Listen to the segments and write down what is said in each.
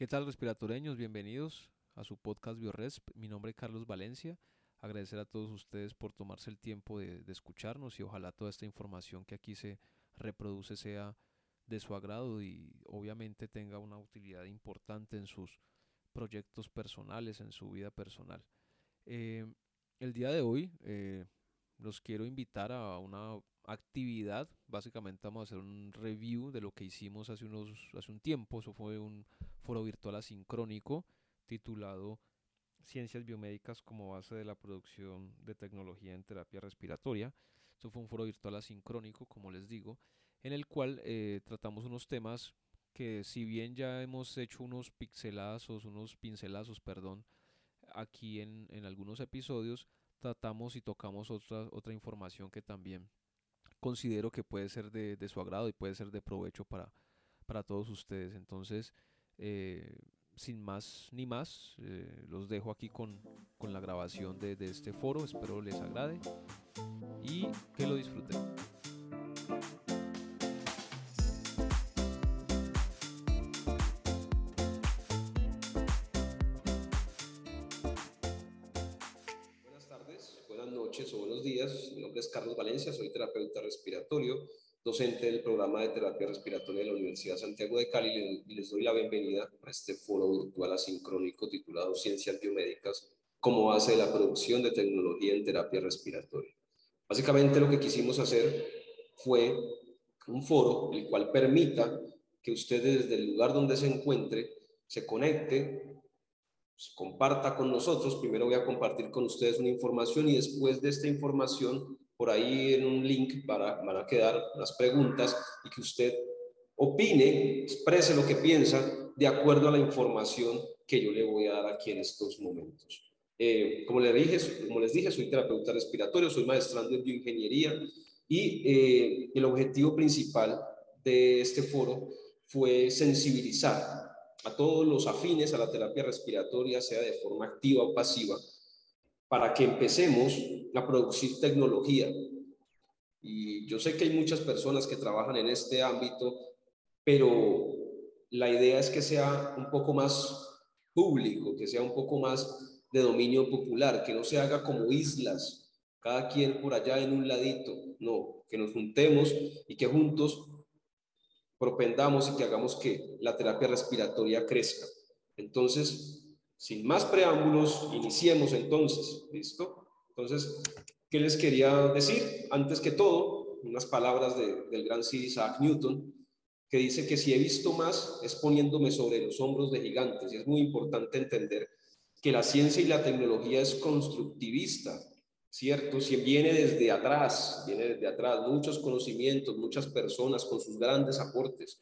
¿Qué tal respiratoreños? Bienvenidos a su podcast BioResp. Mi nombre es Carlos Valencia. Agradecer a todos ustedes por tomarse el tiempo de, escucharnos y ojalá toda esta información que aquí se reproduce sea de su agrado y obviamente tenga una utilidad importante en sus proyectos personales, en su vida personal. Eh, el día de hoy eh, los quiero invitar a una actividad. Básicamente vamos a hacer un review de lo que hicimos hace, unos, hace un tiempo. Eso fue un foro virtual asincrónico titulado Ciencias Biomédicas como base de la producción de tecnología en terapia respiratoria. Eso fue un foro virtual asincrónico, como les digo, en el cual eh, tratamos unos temas que si bien ya hemos hecho unos pixelazos, unos pincelazos, perdón, aquí en, en algunos episodios, tratamos y tocamos otra, otra información que también considero que puede ser de, de su agrado y puede ser de provecho para, para todos ustedes. Entonces, eh, sin más ni más, eh, los dejo aquí con, con la grabación de, de este foro. Espero les agrade y que lo disfruten. Buenas noches o buenos días. Mi nombre es Carlos Valencia, soy terapeuta respiratorio docente del programa de terapia respiratoria de la Universidad Santiago de Cali y les doy la bienvenida a este foro virtual asincrónico titulado Ciencias Biomédicas como base de la producción de tecnología en terapia respiratoria. Básicamente lo que quisimos hacer fue un foro el cual permita que ustedes desde el lugar donde se encuentre se conecte, comparta con nosotros. Primero voy a compartir con ustedes una información y después de esta información por ahí en un link para, van a quedar las preguntas y que usted opine, exprese lo que piensa de acuerdo a la información que yo le voy a dar aquí en estos momentos. Eh, como, les dije, como les dije, soy terapeuta respiratorio, soy maestrando en bioingeniería y eh, el objetivo principal de este foro fue sensibilizar a todos los afines a la terapia respiratoria, sea de forma activa o pasiva, para que empecemos a producir tecnología. Y yo sé que hay muchas personas que trabajan en este ámbito, pero la idea es que sea un poco más público, que sea un poco más de dominio popular, que no se haga como islas, cada quien por allá en un ladito, no, que nos juntemos y que juntos propendamos y que hagamos que la terapia respiratoria crezca. Entonces, sin más preámbulos, iniciemos entonces, ¿listo? Entonces, ¿qué les quería decir? Antes que todo, unas palabras del gran Sir Isaac Newton, que dice que si he visto más es poniéndome sobre los hombros de gigantes. Y es muy importante entender que la ciencia y la tecnología es constructivista, ¿cierto? Si viene desde atrás, viene desde atrás, muchos conocimientos, muchas personas con sus grandes aportes.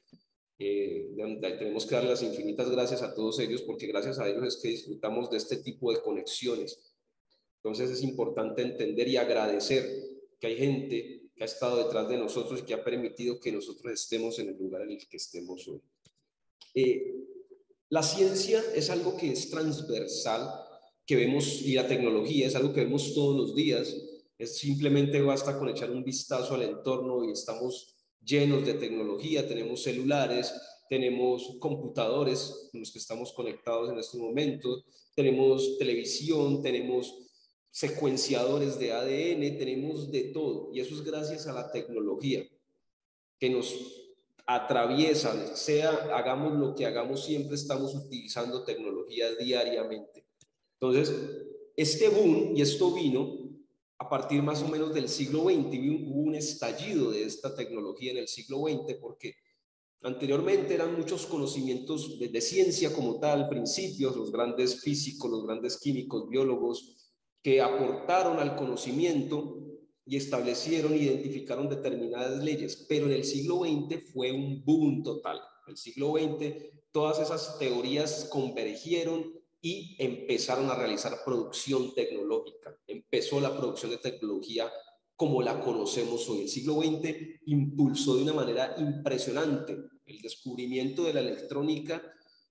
Eh, tenemos que dar las infinitas gracias a todos ellos porque gracias a ellos es que disfrutamos de este tipo de conexiones. Entonces es importante entender y agradecer que hay gente que ha estado detrás de nosotros y que ha permitido que nosotros estemos en el lugar en el que estemos hoy. Eh, la ciencia es algo que es transversal, que vemos, y la tecnología es algo que vemos todos los días. Es simplemente basta con echar un vistazo al entorno y estamos llenos de tecnología, tenemos celulares, tenemos computadores con los que estamos conectados en este momento, tenemos televisión, tenemos secuenciadores de ADN, tenemos de todo. Y eso es gracias a la tecnología que nos atraviesa, sea hagamos lo que hagamos, siempre estamos utilizando tecnología diariamente. Entonces, este boom, y esto vino a partir más o menos del siglo XX hubo un estallido de esta tecnología en el siglo XX porque anteriormente eran muchos conocimientos de, ciencia como tal, principios, los grandes físicos, los grandes químicos, biólogos, que aportaron al conocimiento y establecieron, identificaron determinadas leyes, pero en el siglo XX fue un boom total. En el siglo XX todas esas teorías convergieron y empezaron a realizar producción tecnológica. Empezó la producción de tecnología como la conocemos hoy. El siglo XX impulsó de una manera impresionante el descubrimiento de la electrónica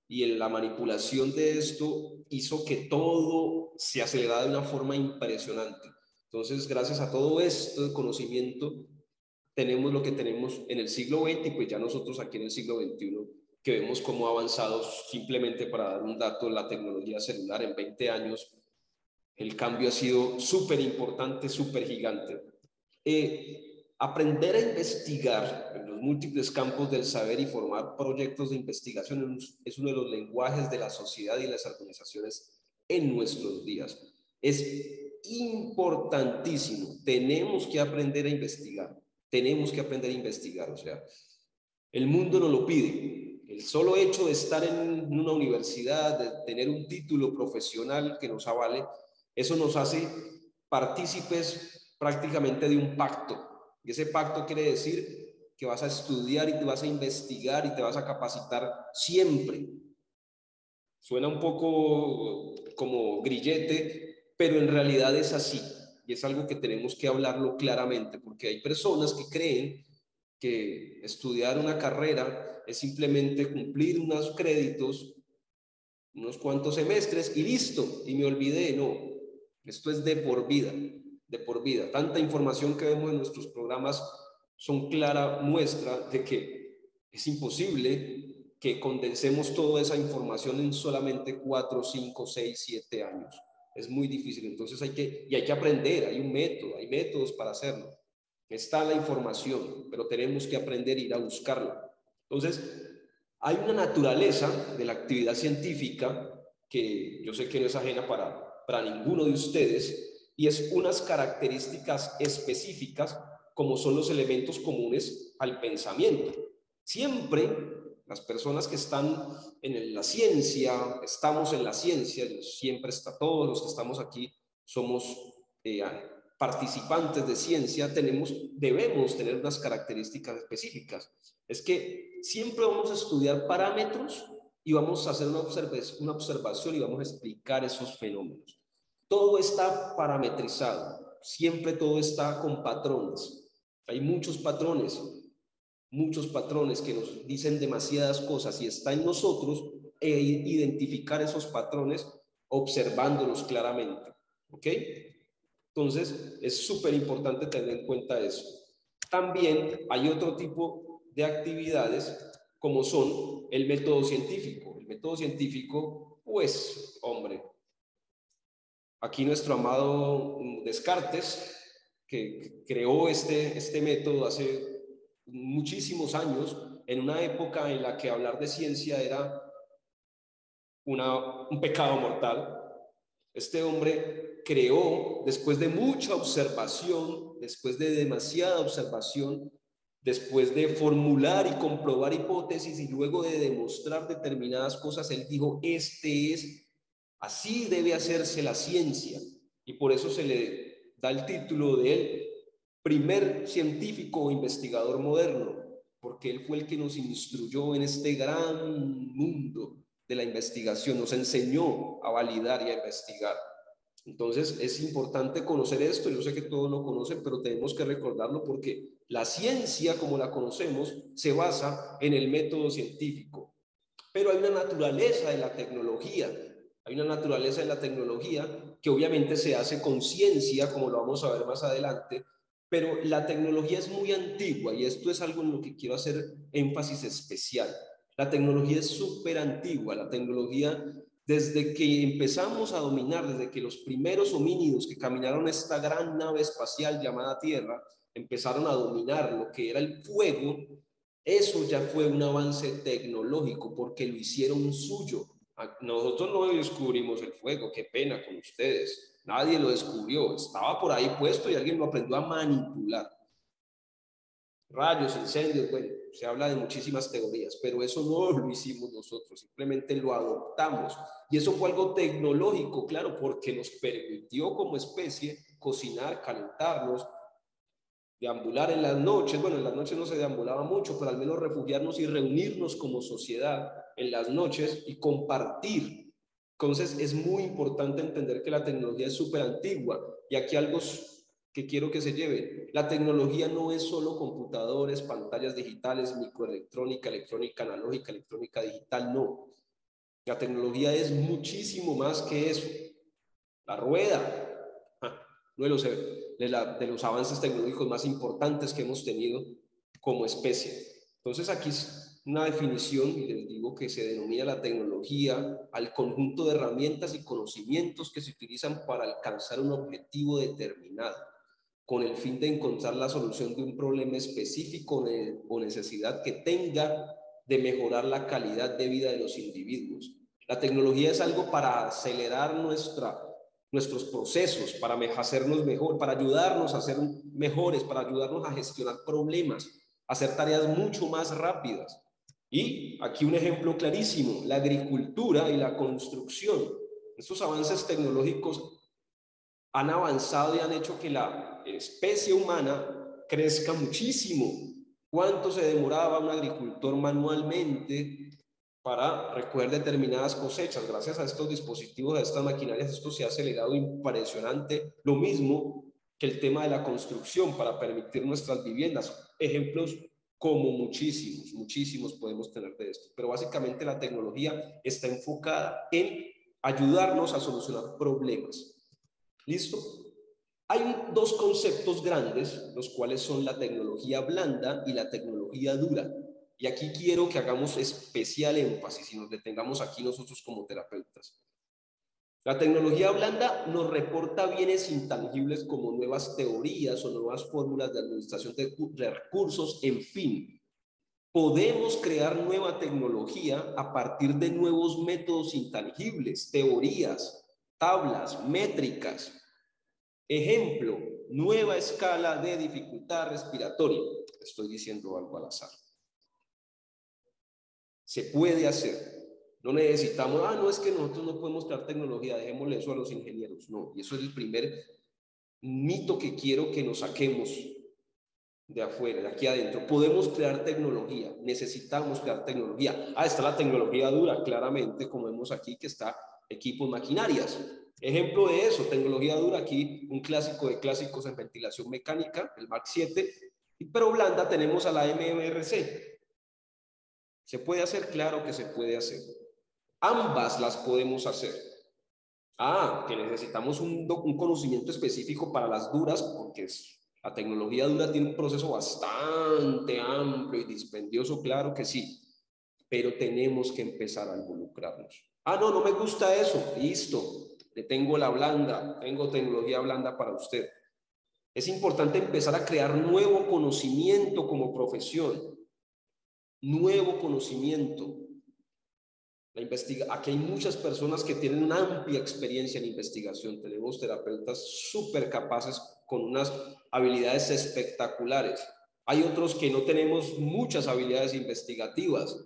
y la manipulación de esto hizo que todo se acelerara de una forma impresionante. Entonces, gracias a todo esto de conocimiento, tenemos lo que tenemos en el siglo XX y pues ya nosotros aquí en el siglo XXI que vemos cómo ha avanzado simplemente para dar un dato la tecnología celular en 20 años. El cambio ha sido súper importante, súper gigante. Eh, aprender a investigar en los múltiples campos del saber y formar proyectos de investigación es uno de los lenguajes de la sociedad y las organizaciones en nuestros días. Es importantísimo. Tenemos que aprender a investigar. Tenemos que aprender a investigar. O sea, el mundo nos lo pide. El solo hecho de estar en una universidad, de tener un título profesional que nos avale, eso nos hace partícipes prácticamente de un pacto. Y ese pacto quiere decir que vas a estudiar y te vas a investigar y te vas a capacitar siempre. Suena un poco como grillete, pero en realidad es así. Y es algo que tenemos que hablarlo claramente, porque hay personas que creen que estudiar una carrera es simplemente cumplir unos créditos, unos cuantos semestres y listo, y me olvidé. No, esto es de por vida, de por vida. Tanta información que vemos en nuestros programas son clara muestra de que es imposible que condensemos toda esa información en solamente cuatro, cinco, seis, siete años. Es muy difícil. Entonces hay que, y hay que aprender, hay un método, hay métodos para hacerlo. Está la información, pero tenemos que aprender a ir a buscarla. Entonces, hay una naturaleza de la actividad científica que yo sé que no es ajena para, para ninguno de ustedes, y es unas características específicas como son los elementos comunes al pensamiento. Siempre las personas que están en la ciencia, estamos en la ciencia, siempre está, todos los que estamos aquí somos eh, participantes de ciencia, tenemos, debemos tener unas características específicas. Es que siempre vamos a estudiar parámetros y vamos a hacer una, una observación y vamos a explicar esos fenómenos. Todo está parametrizado, siempre todo está con patrones. Hay muchos patrones, muchos patrones que nos dicen demasiadas cosas y está en nosotros e identificar esos patrones observándolos claramente. ¿Ok? Entonces, es súper importante tener en cuenta eso. También hay otro tipo de actividades como son el método científico. El método científico, pues, hombre, aquí nuestro amado Descartes, que creó este, este método hace muchísimos años, en una época en la que hablar de ciencia era un pecado mortal. Este hombre creó, después de mucha observación, después de demasiada observación, después de formular y comprobar hipótesis y luego de demostrar determinadas cosas, él dijo, este es, así debe hacerse la ciencia. Y por eso se le da el título de él, primer científico o investigador moderno, porque él fue el que nos instruyó en este gran mundo de la investigación, nos enseñó a validar y a investigar. Entonces es importante conocer esto, yo sé que todos lo conocen, pero tenemos que recordarlo porque la ciencia como la conocemos se basa en el método científico, pero hay una naturaleza de la tecnología, hay una naturaleza de la tecnología que obviamente se hace con ciencia, como lo vamos a ver más adelante, pero la tecnología es muy antigua y esto es algo en lo que quiero hacer énfasis especial. La tecnología es súper antigua, la tecnología desde que empezamos a dominar, desde que los primeros homínidos que caminaron esta gran nave espacial llamada Tierra, empezaron a dominar lo que era el fuego, eso ya fue un avance tecnológico porque lo hicieron suyo. Nosotros no descubrimos el fuego, qué pena con ustedes. Nadie lo descubrió, estaba por ahí puesto y alguien lo aprendió a manipular. Rayos, incendios, bueno, se habla de muchísimas teorías, pero eso no lo hicimos nosotros, simplemente lo adoptamos. Y eso fue algo tecnológico, claro, porque nos permitió como especie cocinar, calentarnos, deambular en las noches. Bueno, en las noches no se deambulaba mucho, pero al menos refugiarnos y reunirnos como sociedad en las noches y compartir entonces es muy importante entender que la tecnología es súper antigua y aquí algo que quiero que se lleve. La tecnología no es solo computadores, pantallas digitales, microelectrónica, electrónica analógica, electrónica digital, no. La tecnología es muchísimo más que eso. La rueda, uno de los, de los avances tecnológicos más importantes que hemos tenido como especie. Entonces aquí una definición y les digo que se denomina la tecnología al conjunto de herramientas y conocimientos que se utilizan para alcanzar un objetivo determinado con el fin de encontrar la solución de un problema específico o necesidad que tenga de mejorar la calidad de vida de los individuos. La tecnología es algo para acelerar nuestros procesos, para hacernos mejor, para ayudarnos a ser mejores, para ayudarnos a gestionar problemas, hacer tareas mucho más rápidas. Y aquí un ejemplo clarísimo, la agricultura y la construcción. Estos avances tecnológicos han avanzado y han hecho que la especie humana crezca muchísimo. ¿Cuánto se demoraba un agricultor manualmente para recoger determinadas cosechas? Gracias a estos dispositivos, a estas maquinarias, esto se ha acelerado impresionante. Lo mismo que el tema de la construcción para permitir nuestras viviendas. Ejemplos como muchísimos, muchísimos podemos tener de esto. Pero básicamente la tecnología está enfocada en ayudarnos a solucionar problemas. ¿Listo? Hay dos conceptos grandes, los cuales son la tecnología blanda y la tecnología dura. Y aquí quiero que hagamos especial énfasis y nos detengamos aquí nosotros como terapeutas. La tecnología blanda nos reporta bienes intangibles como nuevas teorías o nuevas fórmulas de administración de recursos, en fin. Podemos crear nueva tecnología a partir de nuevos métodos intangibles, teorías, tablas, métricas. Ejemplo, nueva escala de dificultad respiratoria. Estoy diciendo algo al azar. Se puede hacer. No necesitamos, ah, no es que nosotros no podemos crear tecnología, dejémosle eso a los ingenieros. No, y eso es el primer mito que quiero que nos saquemos de afuera, de aquí adentro. Podemos crear tecnología, necesitamos crear tecnología. Ah, está la tecnología dura, claramente, como vemos aquí, que está equipos, maquinarias. Ejemplo de eso, tecnología dura, aquí un clásico de clásicos en ventilación mecánica, el MAC 7, pero blanda tenemos a la MMRC. ¿Se puede hacer? Claro que se puede hacer. Ambas las podemos hacer. Ah, que necesitamos un, un conocimiento específico para las duras, porque es, la tecnología dura tiene un proceso bastante amplio y dispendioso, claro que sí, pero tenemos que empezar a involucrarnos. Ah, no, no me gusta eso. Listo. Le tengo la blanda, tengo tecnología blanda para usted. Es importante empezar a crear nuevo conocimiento como profesión. Nuevo conocimiento. La investiga Aquí hay muchas personas que tienen una amplia experiencia en investigación. Tenemos terapeutas súper capaces con unas habilidades espectaculares. Hay otros que no tenemos muchas habilidades investigativas,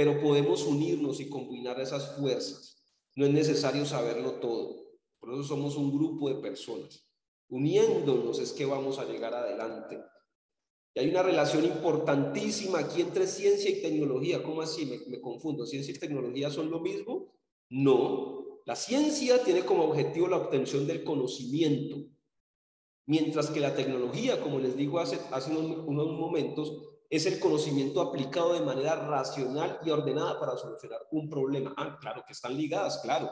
pero podemos unirnos y combinar esas fuerzas. No es necesario saberlo todo. Por eso somos un grupo de personas. Uniéndonos es que vamos a llegar adelante. Y hay una relación importantísima aquí entre ciencia y tecnología. ¿Cómo así? Me, me confundo. ¿Ciencia y tecnología son lo mismo? No. La ciencia tiene como objetivo la obtención del conocimiento. Mientras que la tecnología, como les digo hace, hace unos, unos momentos, es el conocimiento aplicado de manera racional y ordenada para solucionar un problema. Ah, claro que están ligadas, claro.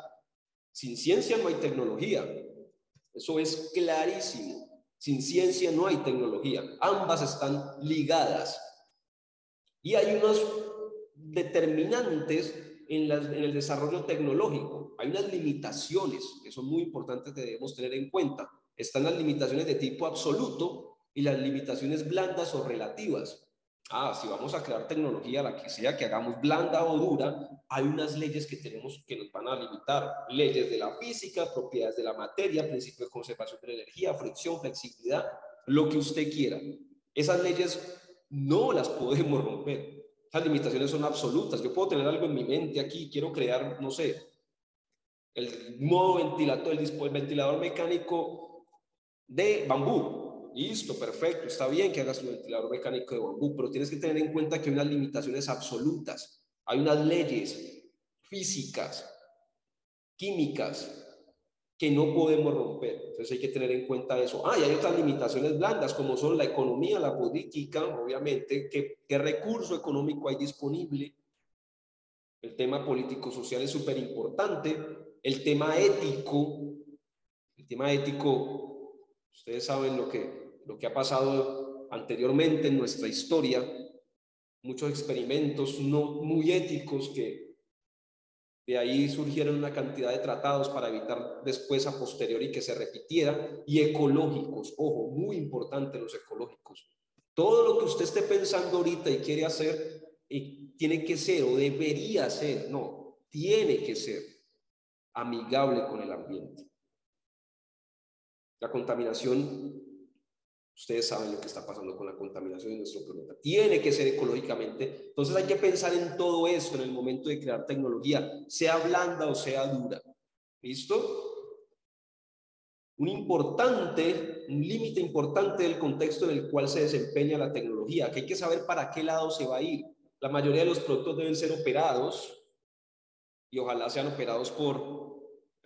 Sin ciencia no hay tecnología. Eso es clarísimo. Sin ciencia no hay tecnología. Ambas están ligadas. Y hay unos determinantes en, en, el desarrollo tecnológico. Hay unas limitaciones que son muy importantes que debemos tener en cuenta. Están las limitaciones de tipo absoluto y las limitaciones blandas o relativas ah, si vamos a crear tecnología, la que sea que hagamos blanda o dura, hay unas leyes que tenemos que nos van a limitar. Leyes de la física, propiedades de la materia, principio de conservación de energía, fricción, flexibilidad, lo que usted quiera. Esas leyes no las podemos romper. Esas limitaciones son absolutas. Yo puedo tener algo en mi mente aquí, quiero crear, no sé, el modo ventilador, el ventilador mecánico de bambú Listo, perfecto, está bien que hagas un ventilador mecánico de bambú, pero tienes que tener en cuenta que hay unas limitaciones absolutas, hay unas leyes físicas, químicas, que no podemos romper. Entonces hay que tener en cuenta eso. Ah, y hay otras limitaciones blandas, como son la economía, la política, obviamente, qué, qué recurso económico hay disponible. El tema político-social es súper importante. El tema ético, el tema ético, ustedes saben lo que, lo que ha pasado anteriormente en nuestra historia, muchos experimentos no muy éticos que de ahí surgieron una cantidad de tratados para evitar después a posteriori que se repitiera y ecológicos, ojo, muy importante los ecológicos. Todo lo que usted esté pensando ahorita y quiere hacer y tiene que ser o debería ser, no, tiene que ser amigable con el ambiente. La contaminación, ustedes saben lo que está pasando con la contaminación en nuestro planeta. Tiene que ser ecológicamente. Entonces hay que pensar en todo esto en el momento de crear tecnología, sea blanda o sea dura. ¿Listo? Un importante, un límite importante del contexto en el cual se desempeña la tecnología, que hay que saber para qué lado se va a ir. La mayoría de los productos deben ser operados y ojalá sean operados por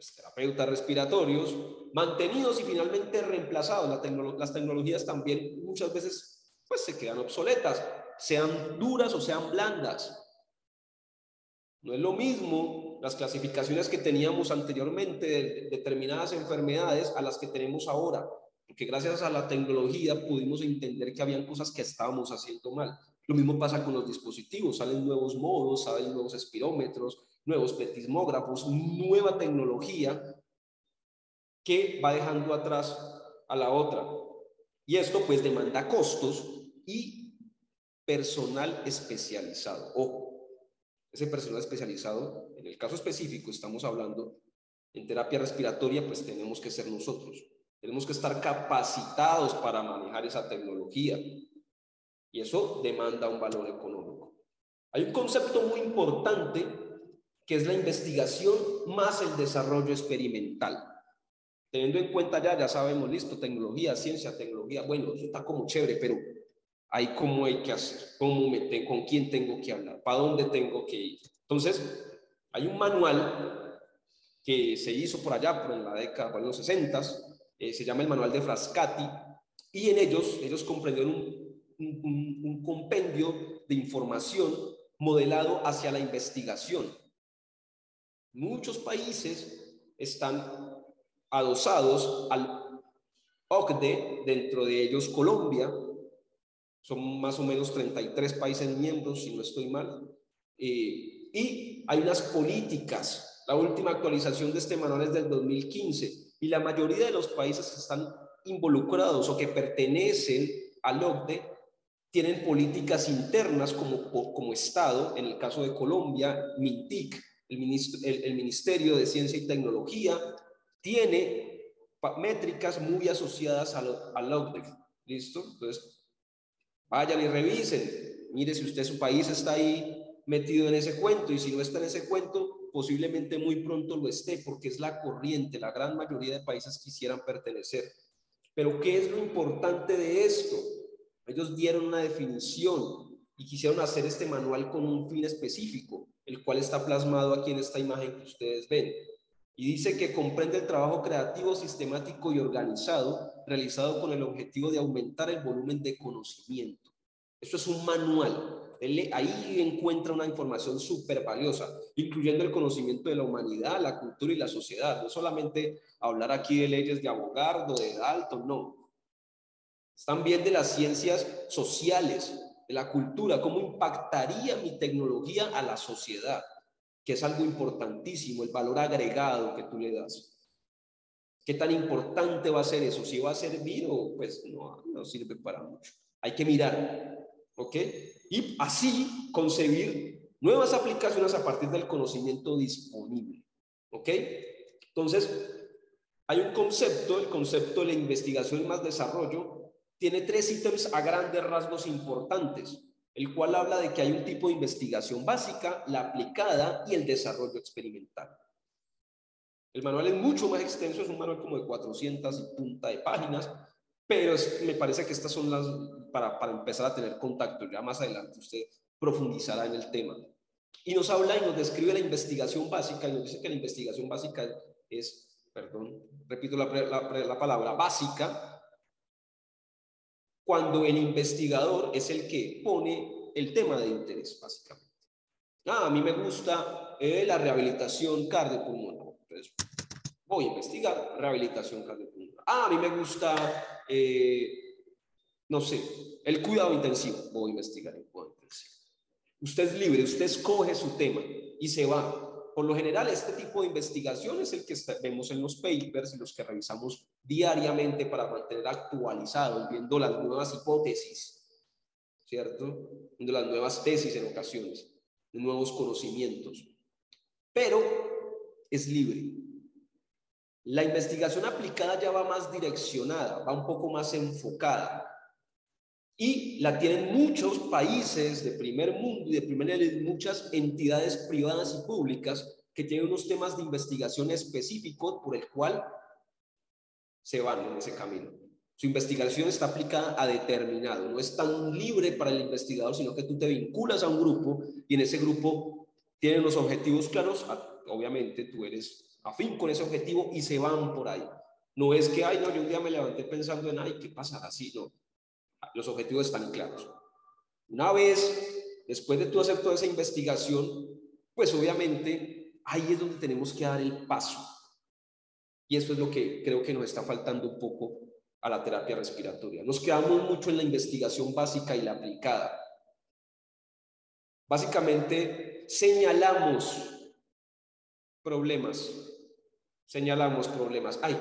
pues, terapeutas respiratorios, mantenidos y finalmente reemplazados. las tecnologías también muchas veces pues, se quedan obsoletas, sean duras o sean blandas. No es lo mismo las clasificaciones que teníamos anteriormente de determinadas enfermedades a las que tenemos ahora, porque gracias a la tecnología pudimos entender que habían cosas que estábamos haciendo mal. Lo mismo pasa con los dispositivos, salen nuevos modos, salen nuevos espirómetros, nuevos petismógrafos, nueva tecnología que va dejando atrás a la otra. Y esto pues demanda costos y personal especializado. Ojo, ese personal especializado, en el caso específico estamos hablando en terapia respiratoria, pues tenemos que ser nosotros. Tenemos que estar capacitados para manejar esa tecnología. Y eso demanda un valor económico. Hay un concepto muy importante que es la investigación más el desarrollo experimental. Teniendo en cuenta ya, ya sabemos, listo, tecnología, ciencia, tecnología, bueno, eso está como chévere, pero hay cómo hay que hacer, cómo con quién tengo que hablar, para dónde tengo que ir. Entonces, hay un manual que se hizo por allá, por en la década, de los 60, eh, se llama el manual de Frascati, y en ellos, ellos comprendieron un compendio de información modelado hacia la investigación. Muchos países están adosados al OCDE, dentro de ellos Colombia, son más o menos 33 países miembros, si no estoy mal, eh, y hay unas políticas. La última actualización de este manual es del 2015 y la mayoría de los países que están involucrados o que pertenecen al OCDE tienen políticas internas como, como Estado, en el caso de Colombia, MINTIC, el, Ministerio de Ciencia y Tecnología tiene métricas muy asociadas al, al OCDE. ¿Listo? Entonces, vayan y revisen. Mire si usted, su país está ahí metido en ese cuento y si no está en ese cuento, posiblemente muy pronto lo esté porque es la corriente. La gran mayoría de países quisieran pertenecer. Pero ¿qué es lo importante de esto? Ellos dieron una definición y quisieron hacer este manual con un fin específico el cual está plasmado aquí en esta imagen que ustedes ven. Y dice que comprende el trabajo creativo, sistemático y organizado realizado con el objetivo de aumentar el volumen de conocimiento. Esto es un manual. Ahí encuentra una información súper valiosa, incluyendo el conocimiento de la humanidad, la cultura y la sociedad. No solamente hablar aquí de leyes de abogado, de Dalton, no. También de las ciencias sociales, la cultura, cómo impactaría mi tecnología a la sociedad, que es algo importantísimo, el valor agregado que tú le das. ¿Qué tan importante va a ser eso? Si va a servir o pues no, no sirve para mucho. Hay que mirar, ¿ok? Y así concebir nuevas aplicaciones a partir del conocimiento disponible, ¿ok? Entonces, hay un concepto, el concepto de la investigación más desarrollo, tiene tres ítems a grandes rasgos importantes, el cual habla de que hay un tipo de investigación básica, la aplicada y el desarrollo experimental. El manual es mucho más extenso, es un manual como de 400 y punta de páginas, pero me parece que estas son las para, para empezar a tener contacto. Ya más adelante usted profundizará en el tema. Y nos habla y nos describe la investigación básica y nos dice que la investigación básica es, perdón, repito la, la palabra básica, cuando el investigador es el que pone el tema de interés, básicamente. Ah, a mí me gusta eh, la rehabilitación cardiopulmonar. Entonces, voy a investigar rehabilitación cardiopulmonar. Ah, a mí me gusta, eh, no sé, el cuidado intensivo. Voy a investigar el cuidado intensivo. Usted es libre, usted escoge su tema y se va. Por lo general, este tipo de investigación es el que vemos en los papers y los que revisamos diariamente para mantener actualizados, viendo las nuevas hipótesis, ¿cierto? Viendo las nuevas tesis en ocasiones, nuevos conocimientos. Pero es libre. La investigación aplicada ya va más direccionada, va un poco más enfocada. Y la tienen muchos países de primer mundo y de primer nivel, muchas entidades privadas y públicas que tienen unos temas de investigación específicos por el cual se van en ese camino. Su investigación está aplicada a determinado, no es tan libre para el investigador, sino que tú te vinculas a un grupo y en ese grupo tienen los objetivos claros, obviamente tú eres afín con ese objetivo y se van por ahí. No es que, ay, no, yo un día me levanté pensando en, ay, ¿qué pasa así? No, los objetivos están claros. Una vez, después de tú hacer toda esa investigación, pues obviamente ahí es donde tenemos que dar el paso. Y eso es lo que creo que nos está faltando un poco a la terapia respiratoria. Nos quedamos mucho en la investigación básica y la aplicada. Básicamente señalamos problemas, señalamos problemas. Ay,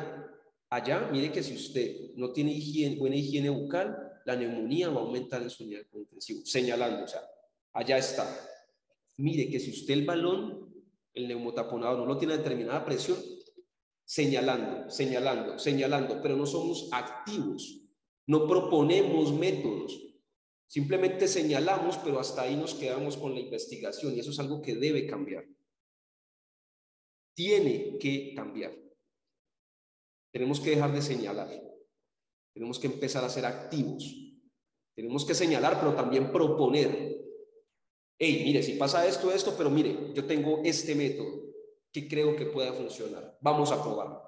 allá, mire que si usted no tiene higiene, buena higiene bucal, la neumonía va a aumentar en su nivel intensivo, señalando, o sea, allá está. Mire que si usted el balón, el neumotaponado no lo tiene a determinada presión, señalando, señalando, señalando, pero no somos activos, no proponemos métodos, simplemente señalamos, pero hasta ahí nos quedamos con la investigación y eso es algo que debe cambiar. Tiene que cambiar. Tenemos que dejar de señalar. Tenemos que empezar a ser activos. Tenemos que señalar, pero también proponer. Hey, mire, si pasa esto, esto, pero mire, yo tengo este método que creo que pueda funcionar. Vamos a probarlo.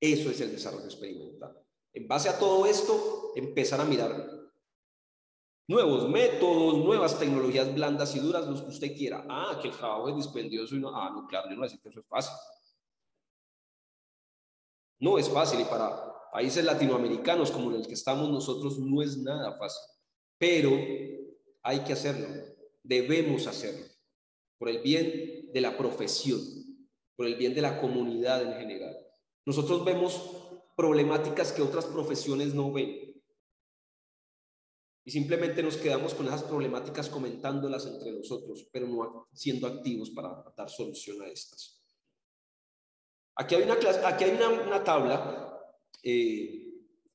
Eso es el desarrollo experimental. En base a todo esto, empezar a mirar nuevos métodos, nuevas tecnologías blandas y duras, los que usted quiera. Ah, que el trabajo es dispendioso y no, ah, no, claro, yo no voy a decir que eso es fácil. No es fácil y para países latinoamericanos como en el que estamos nosotros no es nada fácil, pero hay que hacerlo, debemos hacerlo, por el bien de la profesión, por el bien de la comunidad en general. Nosotros vemos problemáticas que otras profesiones no ven. Y simplemente nos quedamos con esas problemáticas comentándolas entre nosotros, pero no siendo activos para dar solución a estas. Aquí hay una, clase, aquí hay una, una tabla eh,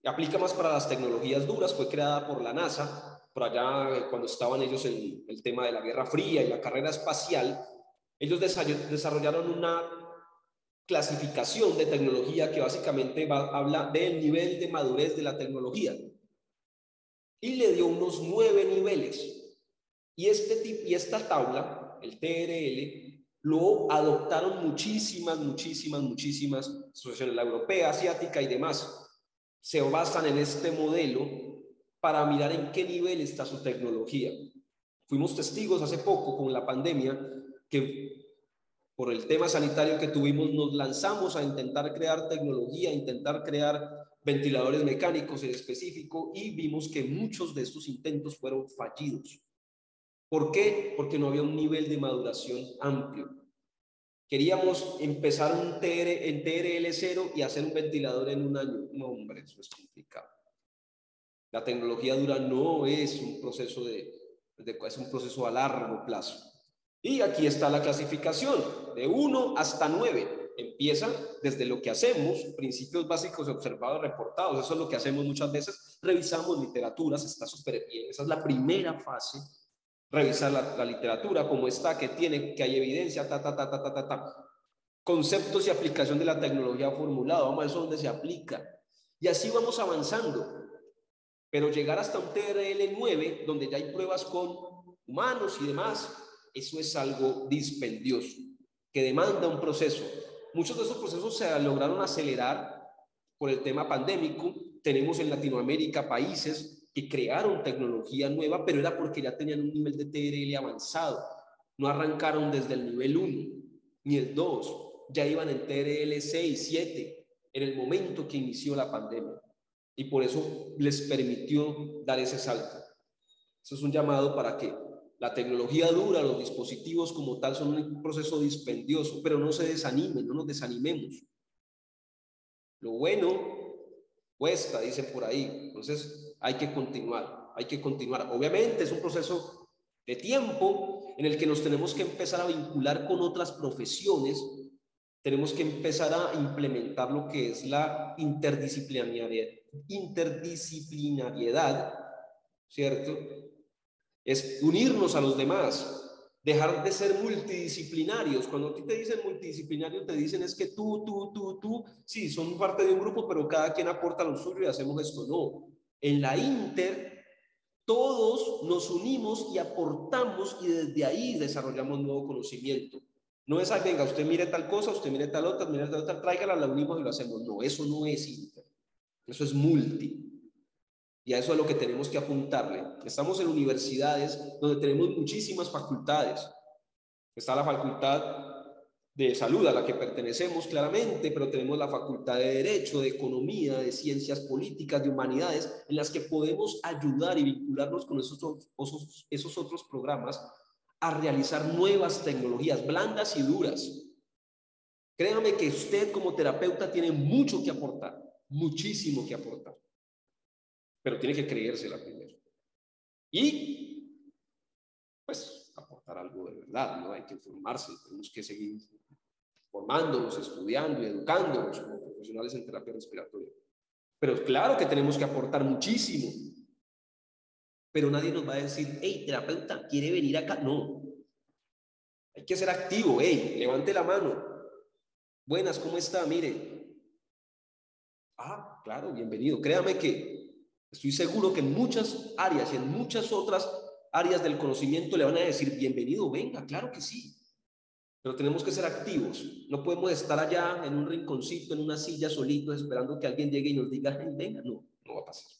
aplica más para las tecnologías duras, fue creada por la NASA, por allá eh, cuando estaban ellos en el tema de la Guerra Fría y la carrera espacial, ellos desarrollaron una clasificación de tecnología que básicamente habla del nivel de madurez de la tecnología. Y le dio unos nueve niveles. Y, este, y esta tabla, el TRL, lo adoptaron muchísimas, muchísimas, muchísimas asociaciones, la europea, asiática y demás. Se basan en este modelo para mirar en qué nivel está su tecnología. Fuimos testigos hace poco con la pandemia que por el tema sanitario que tuvimos nos lanzamos a intentar crear tecnología, a intentar crear ventiladores mecánicos en específico y vimos que muchos de estos intentos fueron fallidos. ¿Por qué? Porque no había un nivel de maduración amplio. Queríamos empezar un TR, en TRL0 y hacer un ventilador en un año. No, hombre, eso es complicado. La tecnología dura no es un proceso de, es un proceso a largo plazo. Y aquí está la clasificación, de 1 hasta 9. Empieza desde lo que hacemos, principios básicos observados, reportados. Eso es lo que hacemos muchas veces. Revisamos literaturas, está súper bien. Esa es la primera fase revisar la, literatura, como está, que tiene, que hay evidencia, ta, ta, ta, ta, ta, ta, ta. Conceptos y aplicación de la tecnología formulada, vamos a ver dónde se aplica. Y así vamos avanzando. Pero llegar hasta un TRL 9, donde ya hay pruebas con humanos y demás, eso es algo dispendioso, que demanda un proceso. Muchos de esos procesos se lograron acelerar por el tema pandémico. Tenemos en Latinoamérica países que crearon tecnología nueva, pero era porque ya tenían un nivel de TRL avanzado. No arrancaron desde el nivel 1 ni el 2, ya iban en TRL 6, 7 en el momento que inició la pandemia. Y por eso les permitió dar ese salto. Eso es un llamado para que La tecnología dura, los dispositivos como tal son un proceso dispendioso, pero no se desanimen, no nos desanimemos. Lo bueno cuesta, dicen por ahí. Entonces hay que continuar, hay que continuar. Obviamente es un proceso de tiempo en el que nos tenemos que empezar a vincular con otras profesiones, tenemos que empezar a implementar lo que es la interdisciplinariedad, interdisciplinariedad ¿cierto? Es unirnos a los demás, dejar de ser multidisciplinarios. Cuando a ti te dicen multidisciplinario, te dicen es que tú, tú, tú, tú, sí, son parte de un grupo, pero cada quien aporta lo suyo y hacemos esto. No, en la Inter, todos nos unimos y aportamos y desde ahí desarrollamos nuevo conocimiento. No es, ay, venga, usted mire tal cosa, usted mire tal otra, mire tal otra, tráigala, la unimos y lo hacemos. No, eso no es Inter. Eso es multi. Y a eso es lo que tenemos que apuntarle. Estamos en universidades donde tenemos muchísimas facultades. Está la facultad de salud a la que pertenecemos claramente, pero tenemos la facultad de derecho, de economía, de ciencias políticas, de humanidades, en las que podemos ayudar y vincularnos con esos, esos, esos otros programas a realizar nuevas tecnologías, blandas y duras. Créame que usted como terapeuta tiene mucho que aportar, muchísimo que aportar pero tiene que creérsela primero. Y, pues, aportar algo de verdad, ¿no? Hay que formarse, tenemos que seguir formándonos, estudiando y educándonos como profesionales en terapia respiratoria. Pero claro que tenemos que aportar muchísimo. Pero nadie nos va a decir, hey, terapeuta, ¿quiere venir acá? No. Hay que ser activo, hey, levante la mano. Buenas, ¿cómo está? Mire. Ah, claro, bienvenido. Créame que Estoy seguro que en muchas áreas y en muchas otras áreas del conocimiento le van a decir, bienvenido, venga, claro que sí. Pero tenemos que ser activos. No podemos estar allá en un rinconcito, en una silla solitos, esperando que alguien llegue y nos diga, venga, no, no va a pasar.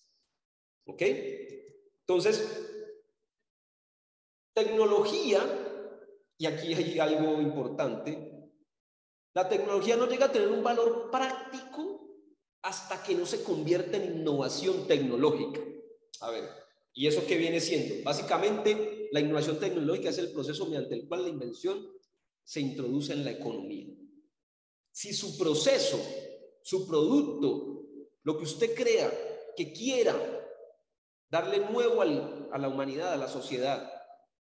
¿Ok? Entonces, tecnología, y aquí hay algo importante, la tecnología no llega a tener un valor práctico hasta que no se convierta en innovación tecnológica. A ver, ¿y eso qué viene siendo? Básicamente, la innovación tecnológica es el proceso mediante el cual la invención se introduce en la economía. Si su proceso, su producto, lo que usted crea, que quiera darle nuevo a la humanidad, a la sociedad,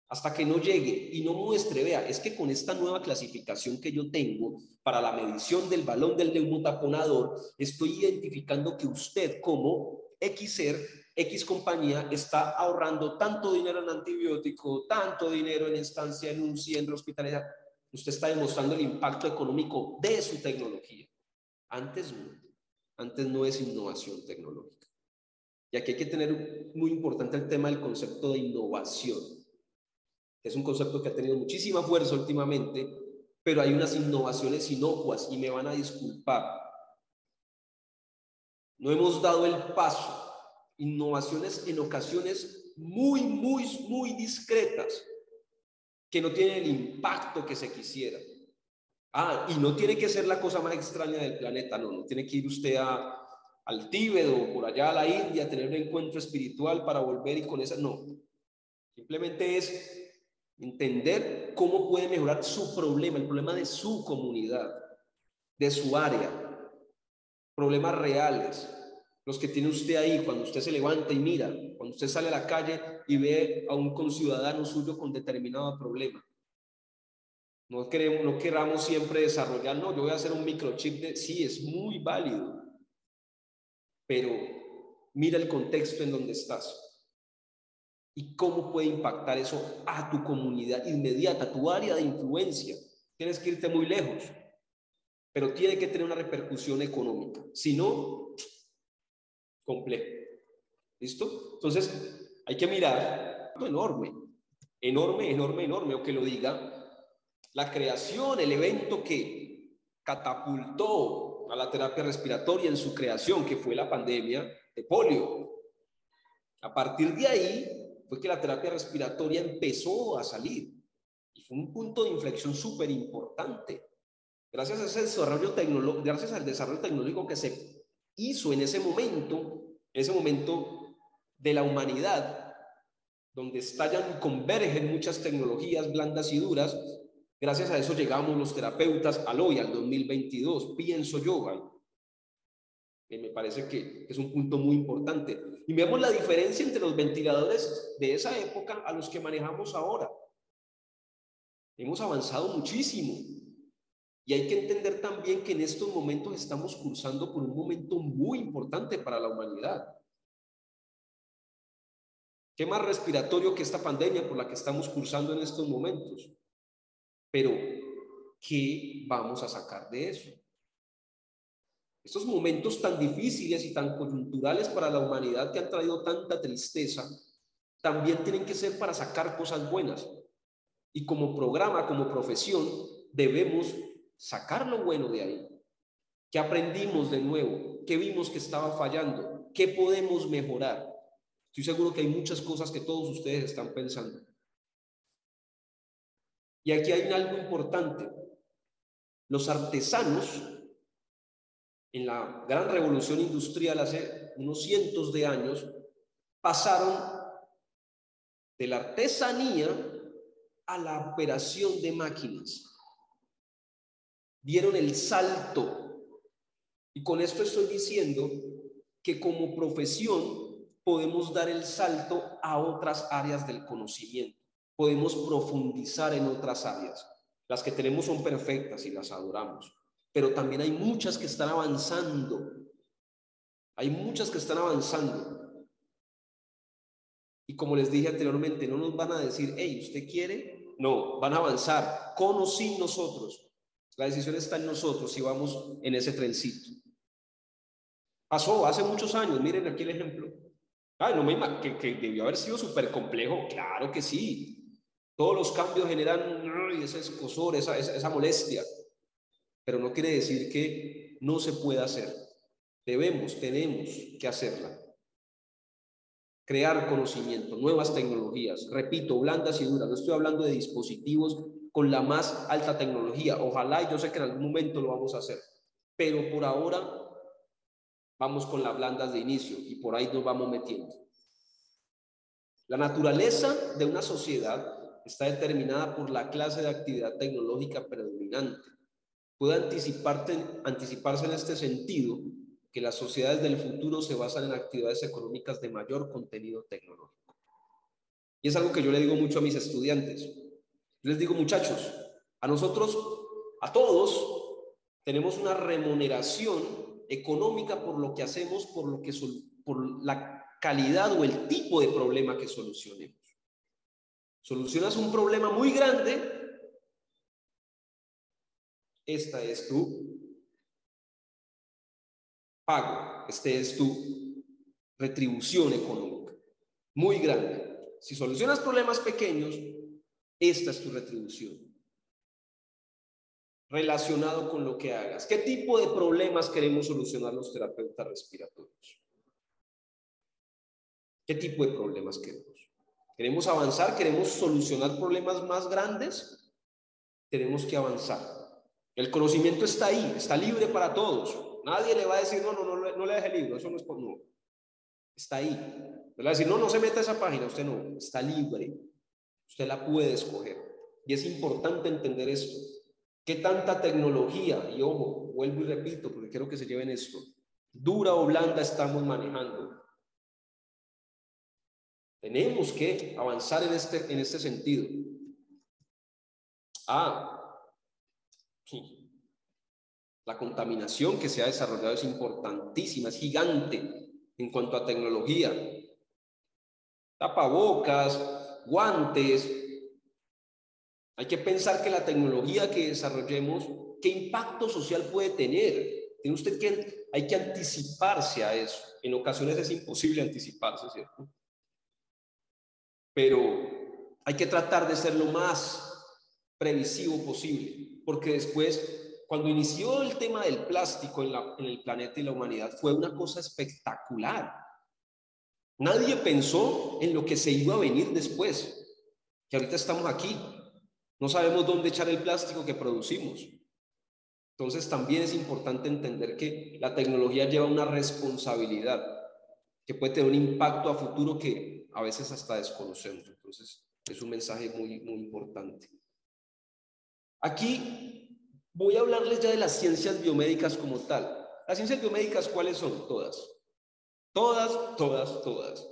hasta que no llegue y no muestre, vea, es que con esta nueva clasificación que yo tengo para la medición del balón del neumotaponador, estoy identificando que usted como X ser, X compañía está ahorrando tanto dinero en antibiótico, tanto dinero en estancia en un centro hospitalario. Usted está demostrando el impacto económico de su tecnología. Antes no. Antes no es innovación tecnológica. Y aquí hay que tener muy importante el tema del concepto de innovación es un concepto que ha tenido muchísima fuerza últimamente, pero hay unas innovaciones inocuas y me van a disculpar. No hemos dado el paso. Innovaciones en ocasiones muy, muy, muy discretas que no tienen el impacto que se quisiera. Ah, y no tiene que ser la cosa más extraña del planeta, no, no tiene que ir usted a, al Tíbet o por allá a la India a tener un encuentro espiritual para volver y con esa, no. Simplemente es Entender cómo puede mejorar su problema, el problema de su comunidad, de su área. Problemas reales, los que tiene usted ahí cuando usted se levanta y mira, cuando usted sale a la calle y ve a un conciudadano suyo con determinado problema. No, queremos, no queramos siempre desarrollar, no, yo voy a hacer un microchip de, sí, es muy válido, pero mira el contexto en donde estás y cómo puede impactar eso a tu comunidad inmediata, a tu área de influencia. Tienes que irte muy lejos, pero tiene que tener una repercusión económica. Si no, complejo. ¿Listo? Entonces, hay que mirar enorme, enorme, enorme, enorme, o que lo diga, la creación, el evento que catapultó a la terapia respiratoria en su creación, que fue la pandemia de polio. A partir de ahí, fue que la terapia respiratoria empezó a salir. Y fue un punto de inflexión súper importante. Gracias a ese desarrollo gracias al desarrollo tecnológico que se hizo en ese momento, en ese momento de la humanidad, donde estallan y convergen muchas tecnologías blandas y duras. Gracias a eso llegamos los terapeutas al hoy, al 2022, pienso yo, que me parece que es un punto muy importante. Y vemos la diferencia entre los ventiladores de esa época a los que manejamos ahora. Hemos avanzado muchísimo. Y hay que entender también que en estos momentos estamos cursando por un momento muy importante para la humanidad. ¿Qué más respiratorio que esta pandemia por la que estamos cursando en estos momentos? Pero, ¿qué vamos a sacar de eso? Estos momentos tan difíciles y tan coyunturales para la humanidad que han traído tanta tristeza, también tienen que ser para sacar cosas buenas. Y como programa, como profesión, debemos sacar lo bueno de ahí. ¿Qué aprendimos de nuevo? ¿Qué vimos que estaba fallando? ¿Qué podemos mejorar? Estoy seguro que hay muchas cosas que todos ustedes están pensando. Y aquí hay algo importante. Los artesanos, en la gran revolución industrial hace unos cientos de años, pasaron de la artesanía a la operación de máquinas. Dieron el salto. Y con esto estoy diciendo que como profesión podemos dar el salto a otras áreas del conocimiento. Podemos profundizar en otras áreas. Las que tenemos son perfectas y las adoramos, pero también hay muchas que están avanzando. Hay muchas que están avanzando. Y como les dije anteriormente, no nos van a decir, hey, ¿usted quiere? No, van a avanzar con o sin nosotros. La decisión está en nosotros si vamos en ese trencito. Pasó hace muchos años, miren aquí el ejemplo. Ay, no me que, que debió haber sido súper complejo. Claro que sí. Todos los cambios generan ese escosor, esa molestia. Pero no quiere decir que no se pueda hacer. Debemos, tenemos que hacerla. Crear conocimiento, nuevas tecnologías, repito, blandas y duras. No estoy hablando de dispositivos con la más alta tecnología. Ojalá, y yo sé que en algún momento lo vamos a hacer. Pero por ahora Vamos con las blandas de inicio y por ahí nos vamos metiendo. La naturaleza de una sociedad está determinada por la clase de actividad tecnológica predominante. Puede anticiparse en este sentido que las sociedades del futuro se basan en actividades económicas de mayor contenido tecnológico. Y es algo que yo le digo mucho a mis estudiantes. Les digo, muchachos, a nosotros, a todos, tenemos una remuneración económica por lo que hacemos, por, lo que, por la calidad o el tipo de problema que solucionemos. Solucionas un problema muy grande, esta es tu pago, este es tu retribución económica, muy grande. Si solucionas problemas pequeños, esta es tu retribución relacionado con lo que hagas. ¿Qué tipo de problemas queremos solucionar los terapeutas respiratorios? ¿Qué tipo de problemas queremos? ¿Queremos avanzar? ¿Queremos solucionar problemas más grandes? Tenemos que avanzar. El conocimiento está ahí, está libre para todos. Nadie le va a decir, no, no, no, no le deje el libro, eso no es por no. Está ahí. A decir, no, no se meta a esa página, usted no, está libre. Usted la puede escoger. Y es importante entender esto. ¿Qué tanta tecnología? Y ojo, vuelvo y repito, porque quiero que se lleven esto. Dura o blanda estamos manejando. Tenemos que avanzar en este, en este sentido. Ah. La contaminación que se ha desarrollado es importantísima, es gigante en cuanto a tecnología. Tapabocas, guantes, hay que pensar que la tecnología que desarrollemos, ¿qué impacto social puede tener? Tiene usted que, hay que anticiparse a eso. En ocasiones es imposible anticiparse, ¿cierto? Pero hay que tratar de ser lo más previsivo posible, porque después, cuando inició el tema del plástico en, en el planeta y la humanidad, fue una cosa espectacular. Nadie pensó en lo que se iba a venir después, que ahorita estamos aquí, no sabemos dónde echar el plástico que producimos. Entonces también es importante entender que la tecnología lleva una responsabilidad que puede tener un impacto a futuro que a veces hasta desconocemos. Entonces, es un mensaje muy, muy importante. Aquí voy a hablarles ya de las ciencias biomédicas como tal. Las ciencias biomédicas, ¿cuáles son? Todas. Todas, todas, todas.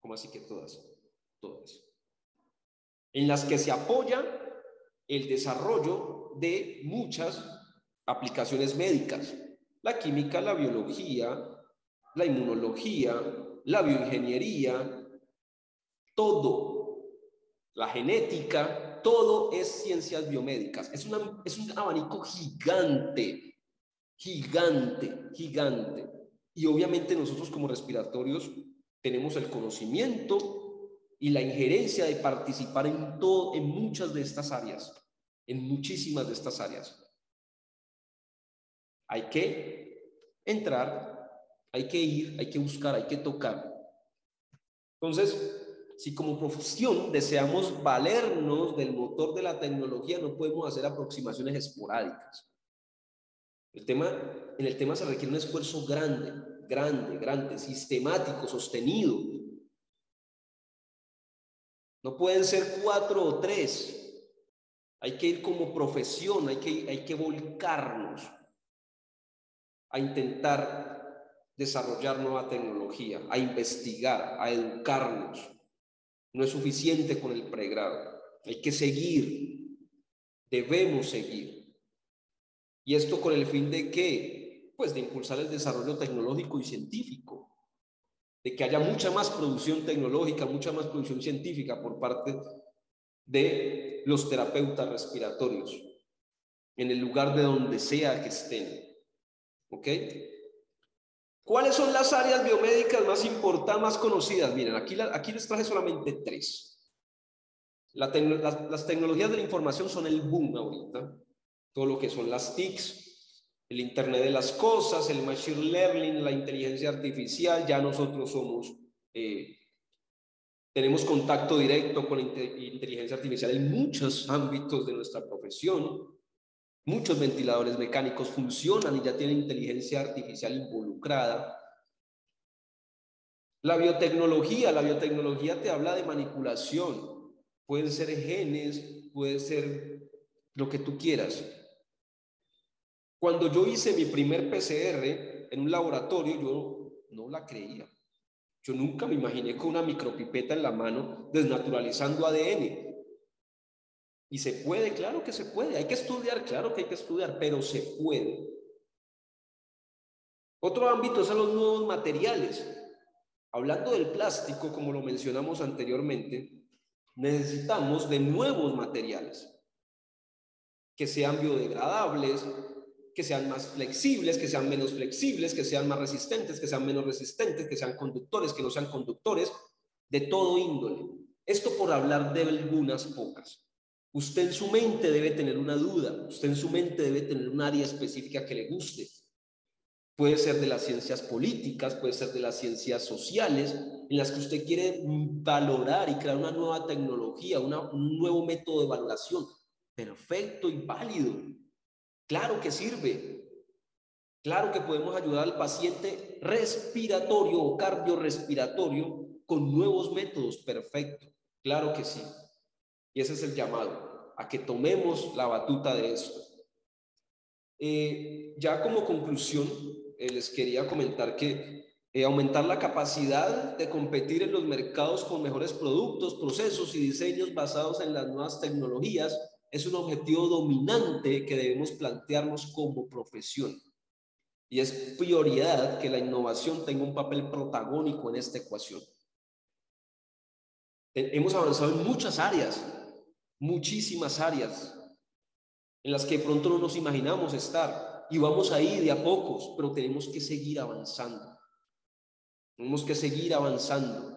¿Cómo así que todas? Todas. En las que se apoya el desarrollo de muchas aplicaciones médicas. La química, la biología, la inmunología, la bioingeniería, todo, la genética, todo es ciencias biomédicas. Es, es un abanico gigante, gigante, gigante. Y obviamente nosotros como respiratorios tenemos el conocimiento y la injerencia de participar en, todo, en muchas de estas áreas, en muchísimas de estas áreas. Hay que entrar, hay que ir, hay que buscar, hay que tocar. Entonces, si como profesión deseamos valernos del motor de la tecnología, no podemos hacer aproximaciones esporádicas. El tema, en el tema se requiere un esfuerzo grande, grande, grande, sistemático, sostenido. No pueden ser cuatro o tres. Hay que ir como profesión, hay que, hay que volcarnos a intentar desarrollar nueva tecnología, a investigar, a educarnos. No es suficiente con el pregrado. Hay que seguir. Debemos seguir. Y esto con el fin de qué? Pues de impulsar el desarrollo tecnológico y científico. De que haya mucha más producción tecnológica, mucha más producción científica por parte de los terapeutas respiratorios, en el lugar de donde sea que estén. ¿Ok? ¿Cuáles son las áreas biomédicas más importantes, más conocidas? Miren, aquí, aquí les traje solamente tres. las, las, tecnologías de la información son el boom ahorita. Todo lo que son las TICs, el Internet de las Cosas, el Machine Learning, la inteligencia artificial. Ya nosotros somos, eh, tenemos contacto directo con la inteligencia artificial en muchos ámbitos de nuestra profesión. Muchos ventiladores mecánicos funcionan y ya tienen inteligencia artificial involucrada. La biotecnología, la biotecnología te habla de manipulación. Pueden ser genes, puede ser lo que tú quieras. Cuando yo hice mi primer PCR en un laboratorio, yo no la creía. Yo nunca me imaginé con una micropipeta en la mano desnaturalizando ADN. Y se puede, claro que se puede. Hay que estudiar, claro que hay que estudiar, pero se puede. Otro ámbito son los nuevos materiales. Hablando del plástico, como lo mencionamos anteriormente, necesitamos de nuevos materiales que sean biodegradables, que sean más flexibles, que sean menos flexibles, que sean más resistentes, que sean menos resistentes, que sean conductores, que no sean conductores, de todo índole. Esto por hablar de algunas pocas. Usted en su mente debe tener una duda, usted en su mente debe tener un área específica que le guste. Puede ser de las ciencias políticas, puede ser de las ciencias sociales, en las que usted quiere valorar y crear una nueva tecnología, un nuevo método de valoración. Perfecto y válido. Claro que sirve. Claro que podemos ayudar al paciente respiratorio o cardiorrespiratorio con nuevos métodos. Perfecto. Claro que sí. Y ese es el llamado, a que tomemos la batuta de esto. Eh, ya como conclusión, eh, les quería comentar que eh, aumentar la capacidad de competir en los mercados con mejores productos, procesos y diseños basados en las nuevas tecnologías es un objetivo dominante que debemos plantearnos como profesión. Y es prioridad que la innovación tenga un papel protagónico en esta ecuación. Hemos avanzado en muchas áreas, muchísimas áreas en las que pronto no nos imaginamos estar y vamos ahí de a pocos, pero tenemos que seguir avanzando. Tenemos que seguir avanzando,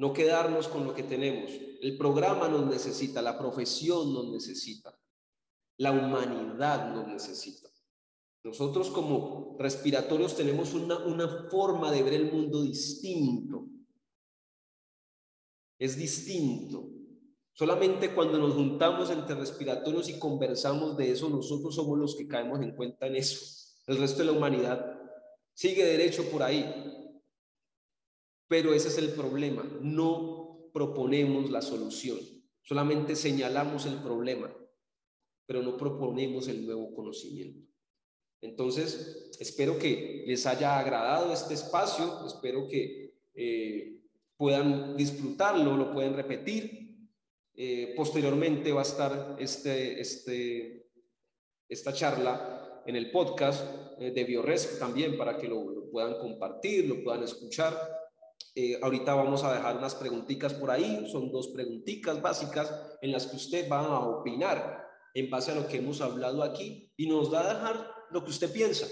no quedarnos con lo que tenemos. El programa nos necesita, la profesión nos necesita, la humanidad nos necesita. Nosotros como respiratorios tenemos una, una forma de ver el mundo distinto. Es distinto. Solamente cuando nos juntamos entre respiratorios y conversamos de eso, nosotros somos los que caemos en cuenta en eso. El resto de la humanidad sigue derecho por ahí. Pero ese es el problema, no proponemos la solución, solamente señalamos el problema, pero no proponemos el nuevo conocimiento. Entonces, espero que les haya agradado este espacio, espero que eh, puedan disfrutarlo, lo pueden repetir. Eh, posteriormente va a estar este, este, esta charla en el podcast eh, de Bioresc también para que lo, puedan compartir, lo puedan escuchar. Ahorita vamos a dejar unas preguntitas por ahí, son dos preguntitas básicas en las que usted va a opinar en base a lo que hemos hablado aquí y nos va a dejar lo que usted piensa.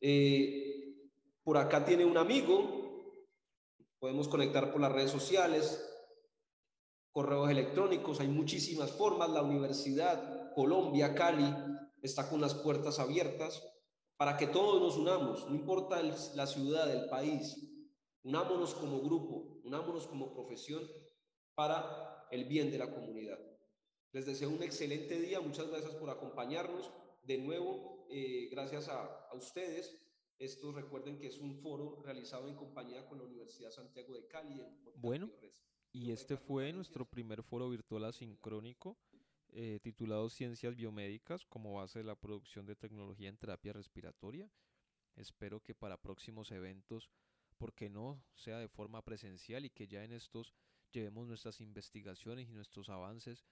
Eh, por acá tiene un amigo, podemos conectar por las redes sociales, correos electrónicos, hay muchísimas formas. La Universidad Colombia, Cali, está con las puertas abiertas para que todos nos unamos, no importa la ciudad, el país, unámonos como grupo, unámonos como profesión para el bien de la comunidad. Les deseo un excelente día, muchas gracias por acompañarnos de nuevo, eh, gracias a, ustedes. Esto recuerden que es un foro realizado en compañía con la Universidad Santiago de Cali. Bueno, y este fue nuestro primer foro virtual asincrónico eh, titulado Ciencias Biomédicas como base de la producción de tecnología en terapia respiratoria. Espero que para próximos eventos, porque no sea de forma presencial y que ya en estos llevemos nuestras investigaciones y nuestros avances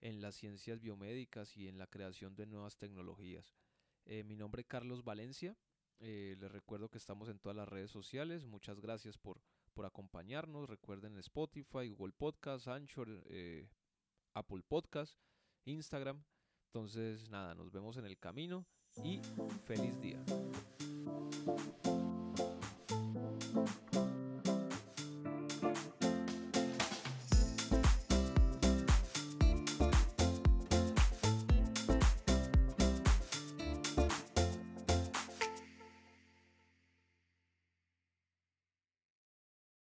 en las ciencias biomédicas y en la creación de nuevas tecnologías. Eh, mi nombre es Carlos Valencia. Eh, les recuerdo que estamos en todas las redes sociales. Muchas gracias por, por acompañarnos. Recuerden Spotify, Google Podcast, Anchor, eh, Apple Podcast, Instagram. Entonces, nada, nos vemos en el camino y feliz día. Thank you.